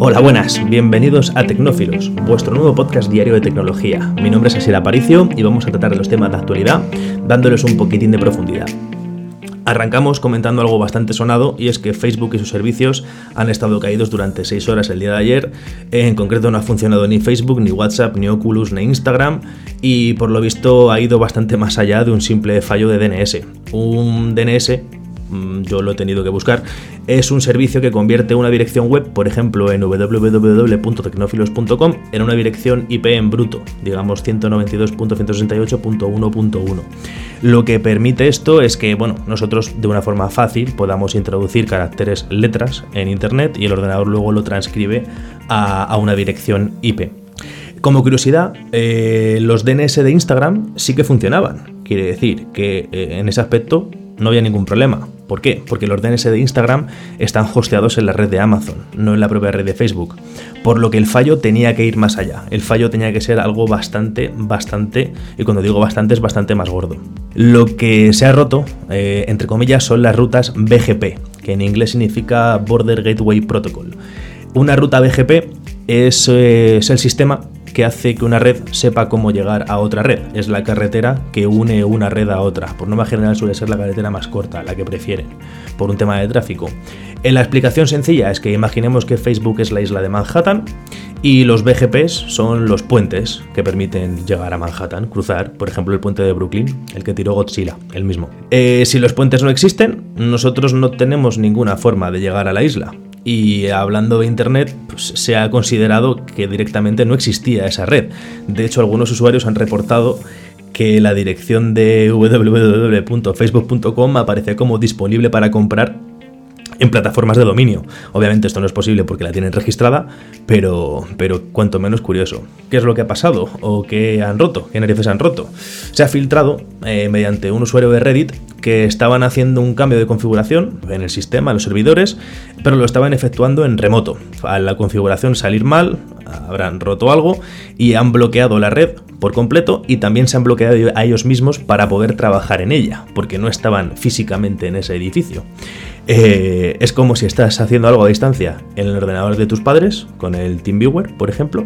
Hola, buenas, bienvenidos a Tecnófilos, vuestro nuevo podcast diario de tecnología. Mi nombre es Asier Aparicio y vamos a tratar los temas de actualidad dándoles un poquitín de profundidad. Arrancamos comentando algo bastante sonado y es que Facebook y sus servicios han estado caídos durante 6 horas el día de ayer. En concreto no ha funcionado ni Facebook, ni WhatsApp, ni Oculus, ni Instagram y por lo visto ha ido bastante más allá de un simple fallo de DNS. Un DNS yo lo he tenido que buscar, es un servicio que convierte una dirección web, por ejemplo en www.tecnofilos.com, en una dirección IP en bruto, digamos 192.168.1.1. Lo que permite esto es que, bueno, nosotros de una forma fácil podamos introducir caracteres letras en Internet y el ordenador luego lo transcribe a, una dirección IP. Como curiosidad, eh, los DNS de Instagram sí que funcionaban. Quiere decir que eh, en ese aspecto no había ningún problema. ¿Por qué? Porque los DNS de Instagram están hosteados en la red de Amazon, no en la propia red de Facebook. Por lo que el fallo tenía que ir más allá. El fallo tenía que ser algo bastante, bastante, y cuando digo bastante es bastante más gordo. Lo que se ha roto, eh, entre comillas, son las rutas BGP, que en inglés significa Border Gateway Protocol. Una ruta BGP eh, es el sistema que hace que una red sepa cómo llegar a otra red. Es la carretera que une una red a otra. Por norma general suele ser la carretera más corta, la que prefieren, por un tema de tráfico. En la explicación sencilla es que imaginemos que Facebook es la isla de Manhattan y los BGPs son los puentes que permiten llegar a Manhattan, cruzar, por ejemplo, el puente de Brooklyn, el que tiró Godzilla, el mismo. Eh, si los puentes no existen, nosotros no tenemos ninguna forma de llegar a la isla. Y hablando de Internet, pues, se ha considerado que directamente no existía esa red. De hecho, algunos usuarios han reportado que la dirección de www.facebook.com aparece como disponible para comprar en plataformas de dominio. Obviamente esto no es posible porque la tienen registrada, pero, pero cuanto menos curioso. ¿Qué es lo que ha pasado? ¿O qué han roto? ¿Qué narices han roto? Se ha filtrado eh, mediante un usuario de Reddit que estaban haciendo un cambio de configuración en el sistema, en los servidores, pero lo estaban efectuando en remoto. A la configuración salir mal, habrán roto algo y han bloqueado la red por completo y también se han bloqueado a ellos mismos para poder trabajar en ella, porque no estaban físicamente en ese edificio. Eh, es como si estás haciendo algo a distancia en el ordenador de tus padres, con el TeamViewer, por ejemplo,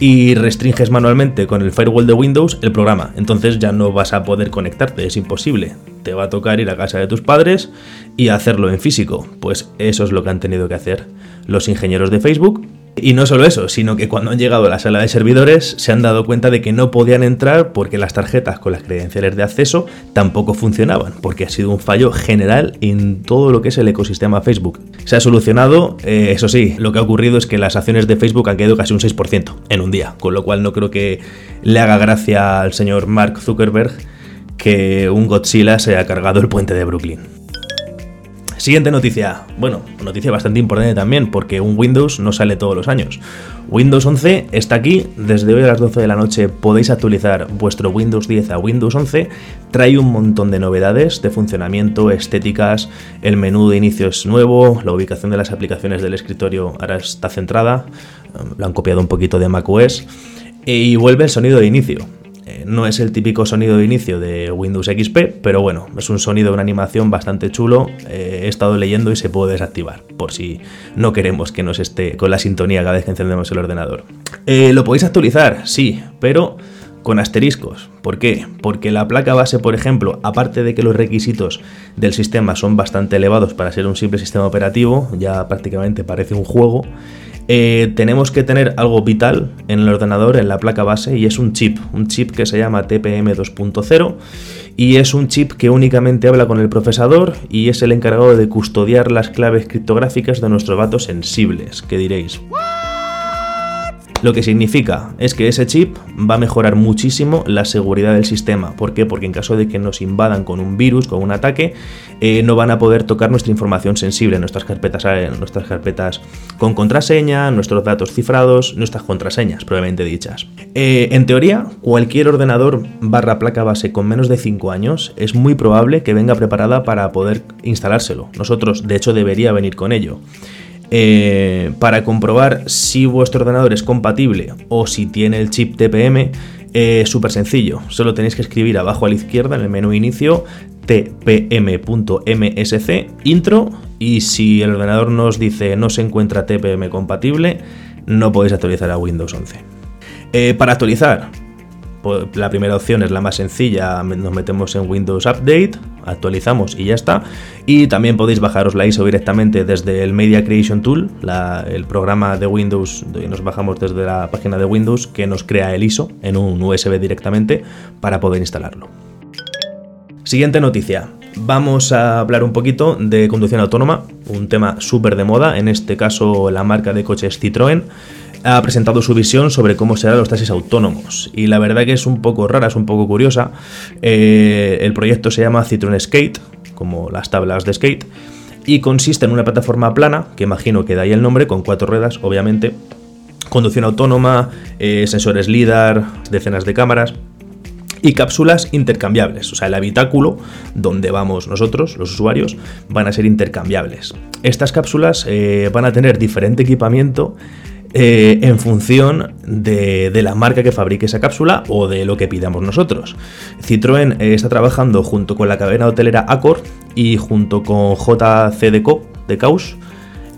y restringes manualmente con el firewall de Windows el programa. Entonces ya no vas a poder conectarte, es imposible. Te va a tocar ir a casa de tus padres y hacerlo en físico. Pues eso es lo que han tenido que hacer los ingenieros de Facebook y no solo eso, sino que cuando han llegado a la sala de servidores se han dado cuenta de que no podían entrar porque las tarjetas con las credenciales de acceso tampoco funcionaban, porque ha sido un fallo general en todo lo que es el ecosistema Facebook. Se ha solucionado, eh, eso sí, lo que ha ocurrido es que las acciones de Facebook han caído casi un 6% en un día, con lo cual no creo que le haga gracia al señor Mark Zuckerberg que un Godzilla se haya cargado el puente de Brooklyn. Siguiente noticia. Bueno, noticia bastante importante también, porque un Windows no sale todos los años. Windows 11 está aquí, desde hoy a las 12 de la noche podéis actualizar vuestro Windows 10 a Windows 11. Trae un montón de novedades de funcionamiento, estéticas, el menú de inicio es nuevo, la ubicación de las aplicaciones del escritorio ahora está centrada, lo han copiado un poquito de macOS, y vuelve el sonido de inicio no es el típico sonido de inicio de Windows XP, pero bueno, es un sonido una animación bastante chulo. Eh, he estado leyendo y se puede desactivar, por si no queremos que nos esté con la sintonía cada vez que encendemos el ordenador. Eh, ¿Lo podéis actualizar? Sí, pero con asteriscos. ¿Por qué? Porque la placa base, por ejemplo, aparte de que los requisitos del sistema son bastante elevados para ser un simple sistema operativo, ya prácticamente parece un juego, eh, tenemos que tener algo vital en el ordenador, en la placa base, y es un chip, un chip que se llama TPM 2.0 y es un chip que únicamente habla con el procesador y es el encargado de custodiar las claves criptográficas de nuestros datos sensibles, ¿Qué diréis. Lo que significa es que ese chip va a mejorar muchísimo la seguridad del sistema. ¿Por qué? Porque en caso de que nos invadan con un virus, con un ataque, eh, no van a poder tocar nuestra información sensible, nuestras carpetas, eh, nuestras carpetas con contraseña, nuestros datos cifrados, nuestras contraseñas, probablemente dichas. Eh, en teoría, cualquier ordenador barra placa base con menos de 5 años es muy probable que venga preparada para poder instalárselo. Nosotros, de hecho, debería venir con ello. Eh, para comprobar si vuestro ordenador es compatible o si tiene el chip TPM, Eh, Súper sencillo, solo tenéis que escribir abajo a la izquierda en el menú inicio tpm.msc intro y si el ordenador nos dice no se encuentra tpm compatible, no podéis actualizar a Windows 11. Eh, para actualizar, la primera opción es la más sencilla, nos metemos en Windows Update, actualizamos y ya está. Y también podéis bajaros la ISO directamente desde el Media Creation Tool, el programa de Windows, nos bajamos desde la página de Windows que nos crea el ISO en un USB directamente para poder instalarlo. Siguiente noticia. Vamos a hablar un poquito de conducción autónoma, un tema súper de moda, en este caso la marca de coches Citroën ha presentado su visión sobre cómo serán los taxis autónomos. Y la verdad que es un poco rara, es un poco curiosa. Eh, el proyecto se llama Citroën Skate, como las tablas de skate, y consiste en una plataforma plana, que imagino que da ahí el nombre, con cuatro ruedas, obviamente, conducción autónoma, eh, sensores LIDAR, decenas de cámaras y cápsulas intercambiables. O sea, el habitáculo donde vamos nosotros, los usuarios, van a ser intercambiables. Estas cápsulas eh, van a tener diferente equipamiento eh, en función de, la marca que fabrique esa cápsula o de lo que pidamos nosotros. Citroën eh, está trabajando junto con la cadena hotelera Accor y junto con JCDCO de Caus,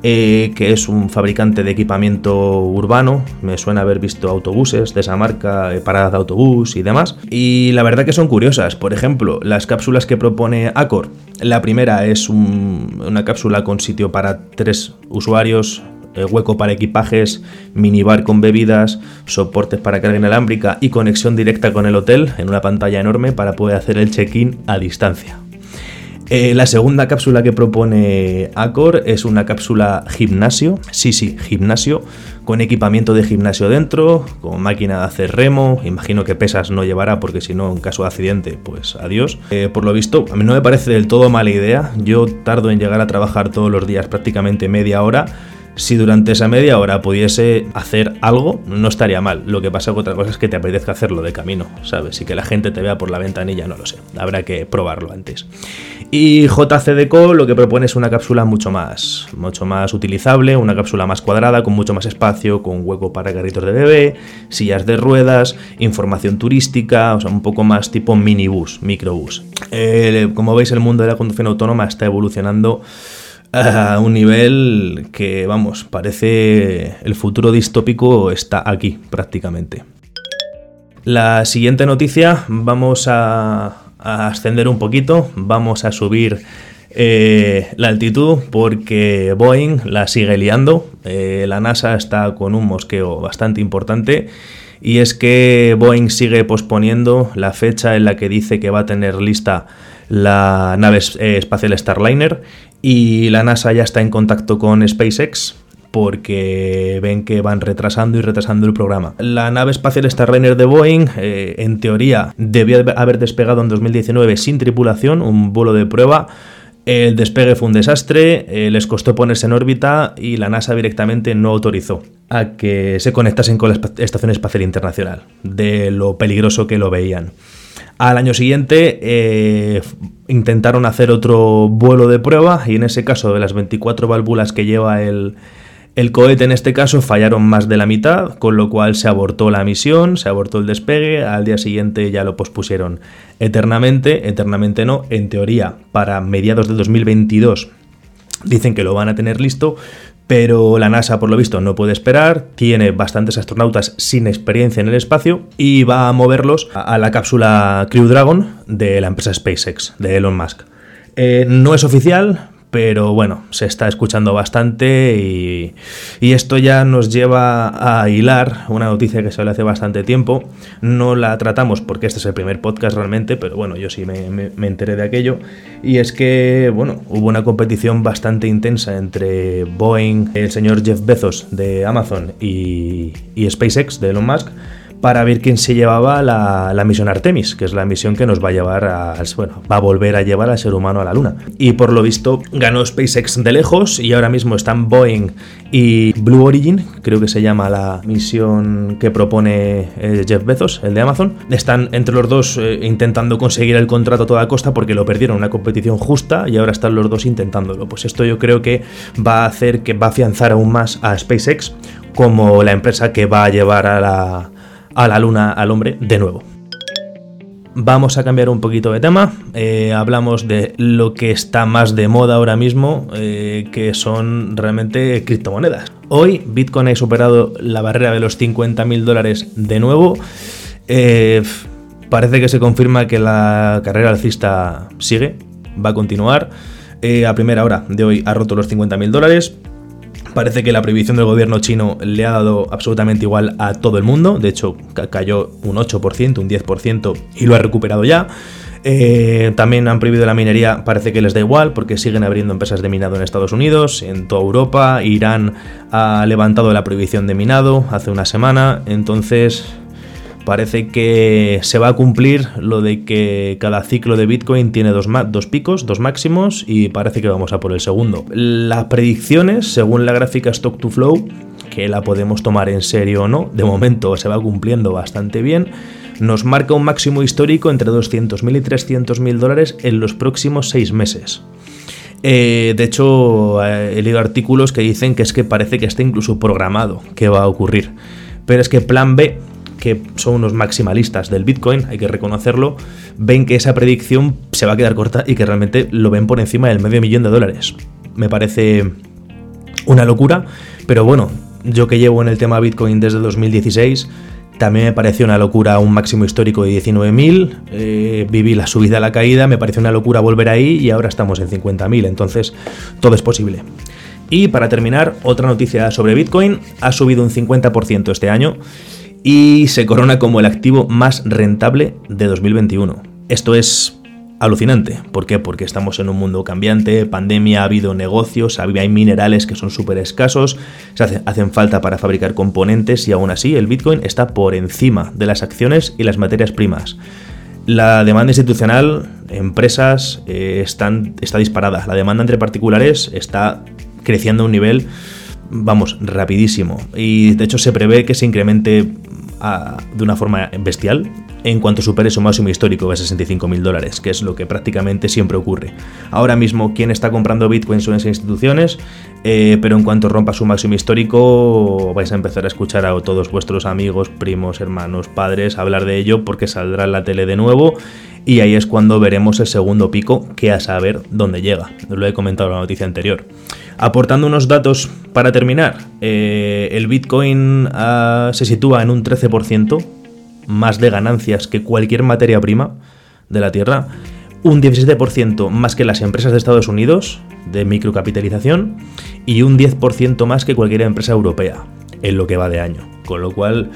eh, que es un fabricante de equipamiento urbano. Me suena haber visto autobuses de esa marca, paradas de autobús y demás. Y la verdad que son curiosas. Por ejemplo, las cápsulas que propone Accor. La primera es una cápsula con sitio para tres usuarios hueco para equipajes, minibar con bebidas, soportes para carga inalámbrica y conexión directa con el hotel en una pantalla enorme para poder hacer el check-in a distancia. Eh, la segunda cápsula que propone Accor es una cápsula gimnasio, sí, sí, gimnasio, con equipamiento de gimnasio dentro, con máquina de hacer remo, imagino que pesas no llevará porque si no, en caso de accidente, pues adiós. Eh, por lo visto, a mí no me parece del todo mala idea, yo tardo en llegar a trabajar todos los días prácticamente media hora, si durante esa media hora pudiese hacer algo, no estaría mal. Lo que pasa con otra cosa es que te apetezca hacerlo de camino, ¿sabes? Y que la gente te vea por la ventanilla, no lo sé. Habrá que probarlo antes. Y JCDCO lo que propone es una cápsula mucho más, mucho más utilizable, una cápsula más cuadrada, con mucho más espacio, con hueco para carritos de bebé, sillas de ruedas, información turística, o sea, un poco más tipo minibús, microbús. Eh, como veis, el mundo de la conducción autónoma está evolucionando a un nivel que, vamos, parece el futuro distópico está aquí prácticamente. La siguiente noticia, vamos a, ascender un poquito, vamos a subir eh, la altitud porque Boeing la sigue liando. Eh, la NASA está con un mosqueo bastante importante y es que Boeing sigue posponiendo la fecha en la que dice que va a tener lista la nave eh, espacial Starliner y la NASA ya está en contacto con SpaceX porque ven que van retrasando y retrasando el programa. La nave espacial Starliner de Boeing, eh, en teoría, debió haber despegado en 2019 sin tripulación, un vuelo de prueba. El despegue fue un desastre, eh, les costó ponerse en órbita y la NASA directamente no autorizó a que se conectasen con la Estación Espacial Internacional, de lo peligroso que lo veían. Al año siguiente eh, intentaron hacer otro vuelo de prueba y en ese caso de las 24 válvulas que lleva el, el cohete en este caso fallaron más de la mitad, con lo cual se abortó la misión, se abortó el despegue, al día siguiente ya lo pospusieron eternamente, eternamente no, en teoría para mediados de 2022 dicen que lo van a tener listo, pero la NASA, por lo visto, no puede esperar, tiene bastantes astronautas sin experiencia en el espacio y va a moverlos a la cápsula Crew Dragon de la empresa SpaceX, de Elon Musk. Eh, no es oficial, pero bueno, se está escuchando bastante y, esto ya nos lleva a hilar una noticia que salió hace bastante tiempo. No la tratamos porque este es el primer podcast realmente, pero bueno, yo sí me, enteré de aquello. Y es que, bueno, hubo una competición bastante intensa entre Boeing, el señor Jeff Bezos de Amazon y, y SpaceX de Elon Musk para ver quién se llevaba la, misión Artemis, que es la misión que nos va a llevar a, bueno, va a volver a llevar al ser humano a la Luna. Y por lo visto ganó SpaceX de lejos y ahora mismo están Boeing y Blue Origin, creo que se llama la misión que propone eh, Jeff Bezos, el de Amazon. Están entre los dos eh, intentando conseguir el contrato a toda costa porque lo perdieron una competición justa y ahora están los dos intentándolo. Pues esto yo creo que va a hacer que va a afianzar aún más a SpaceX como la empresa que va a llevar a la a la luna al hombre de nuevo. Vamos a cambiar un poquito de tema. Eh, hablamos de lo que está más de moda ahora mismo, eh, que son realmente criptomonedas. Hoy Bitcoin ha superado la barrera de los 50.000 dólares de nuevo. Eh, parece que se confirma que la carrera alcista sigue, va a continuar. a primera hora de hoy ha roto los 50.000 dólares. Parece que la prohibición del gobierno chino le ha dado absolutamente igual a todo el mundo. De hecho, cayó un 8%, un 10% y lo ha recuperado ya. Eh, también han prohibido la minería, parece que les da igual porque siguen abriendo empresas de minado en Estados Unidos, en toda Europa. Irán ha levantado la prohibición de minado hace una semana. Entonces, parece que se va a cumplir lo de que cada ciclo de Bitcoin tiene dos, dos, picos, dos máximos, y parece que vamos a por el segundo. Las predicciones, según la gráfica Stock to Flow, que la podemos tomar en serio o no, de momento se va cumpliendo bastante bien, nos marca un máximo histórico entre 200.000 y 300.000 dólares en los próximos seis meses. Eh, de hecho, eh, he leído artículos que dicen que es que parece que está incluso programado que va a ocurrir. Pero es que plan B que son unos maximalistas del Bitcoin, hay que reconocerlo, ven que esa predicción se va a quedar corta y que realmente lo ven por encima del medio millón de dólares. Me parece una locura, pero bueno, yo que llevo en el tema Bitcoin desde 2016, también me pareció una locura un máximo histórico de 19.000, eh, viví la subida, la caída, me pareció una locura volver ahí y ahora estamos en 50.000, entonces todo es posible. Y para terminar, otra noticia sobre Bitcoin, ha subido un 50% este año y se corona como el activo más rentable de 2021. Esto es alucinante. ¿Por qué? Porque estamos en un mundo cambiante, pandemia, ha habido negocios, hay minerales que son súper escasos, se hacen falta para fabricar componentes y aún así el Bitcoin está por encima de las acciones y las materias primas. La demanda institucional, empresas, eh, están, está disparada. La demanda entre particulares está creciendo a un nivel, vamos, rapidísimo. Y de hecho se prevé que se incremente de una forma bestial en cuanto supere su máximo histórico de 65 mil dólares, que es lo que prácticamente siempre ocurre. Ahora mismo quien está comprando Bitcoin son esas instituciones, eh, pero en cuanto rompa su máximo histórico vais a empezar a escuchar a todos vuestros amigos, primos, hermanos, padres hablar de ello porque saldrá en la tele de nuevo y ahí es cuando veremos el segundo pico que a saber dónde llega. Lo he comentado en la noticia anterior. Aportando unos datos para terminar, eh, el Bitcoin ah, se sitúa en un 13% más de ganancias que cualquier materia prima de la Tierra, un 17% más que las empresas de Estados Unidos de microcapitalización y un 10% más que cualquier empresa europea en lo que va de año. Con lo cual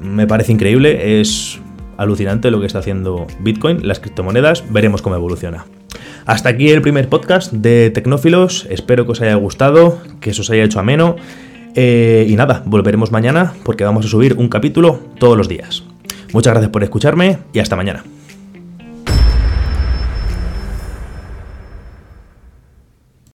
me parece increíble, es alucinante lo que está haciendo Bitcoin, las criptomonedas, veremos cómo evoluciona. Hasta aquí el primer podcast de Tecnófilos, espero que os haya gustado, que os haya hecho ameno. Eh, y nada, volveremos mañana porque vamos a subir un capítulo todos los días. Muchas gracias por escucharme y hasta mañana.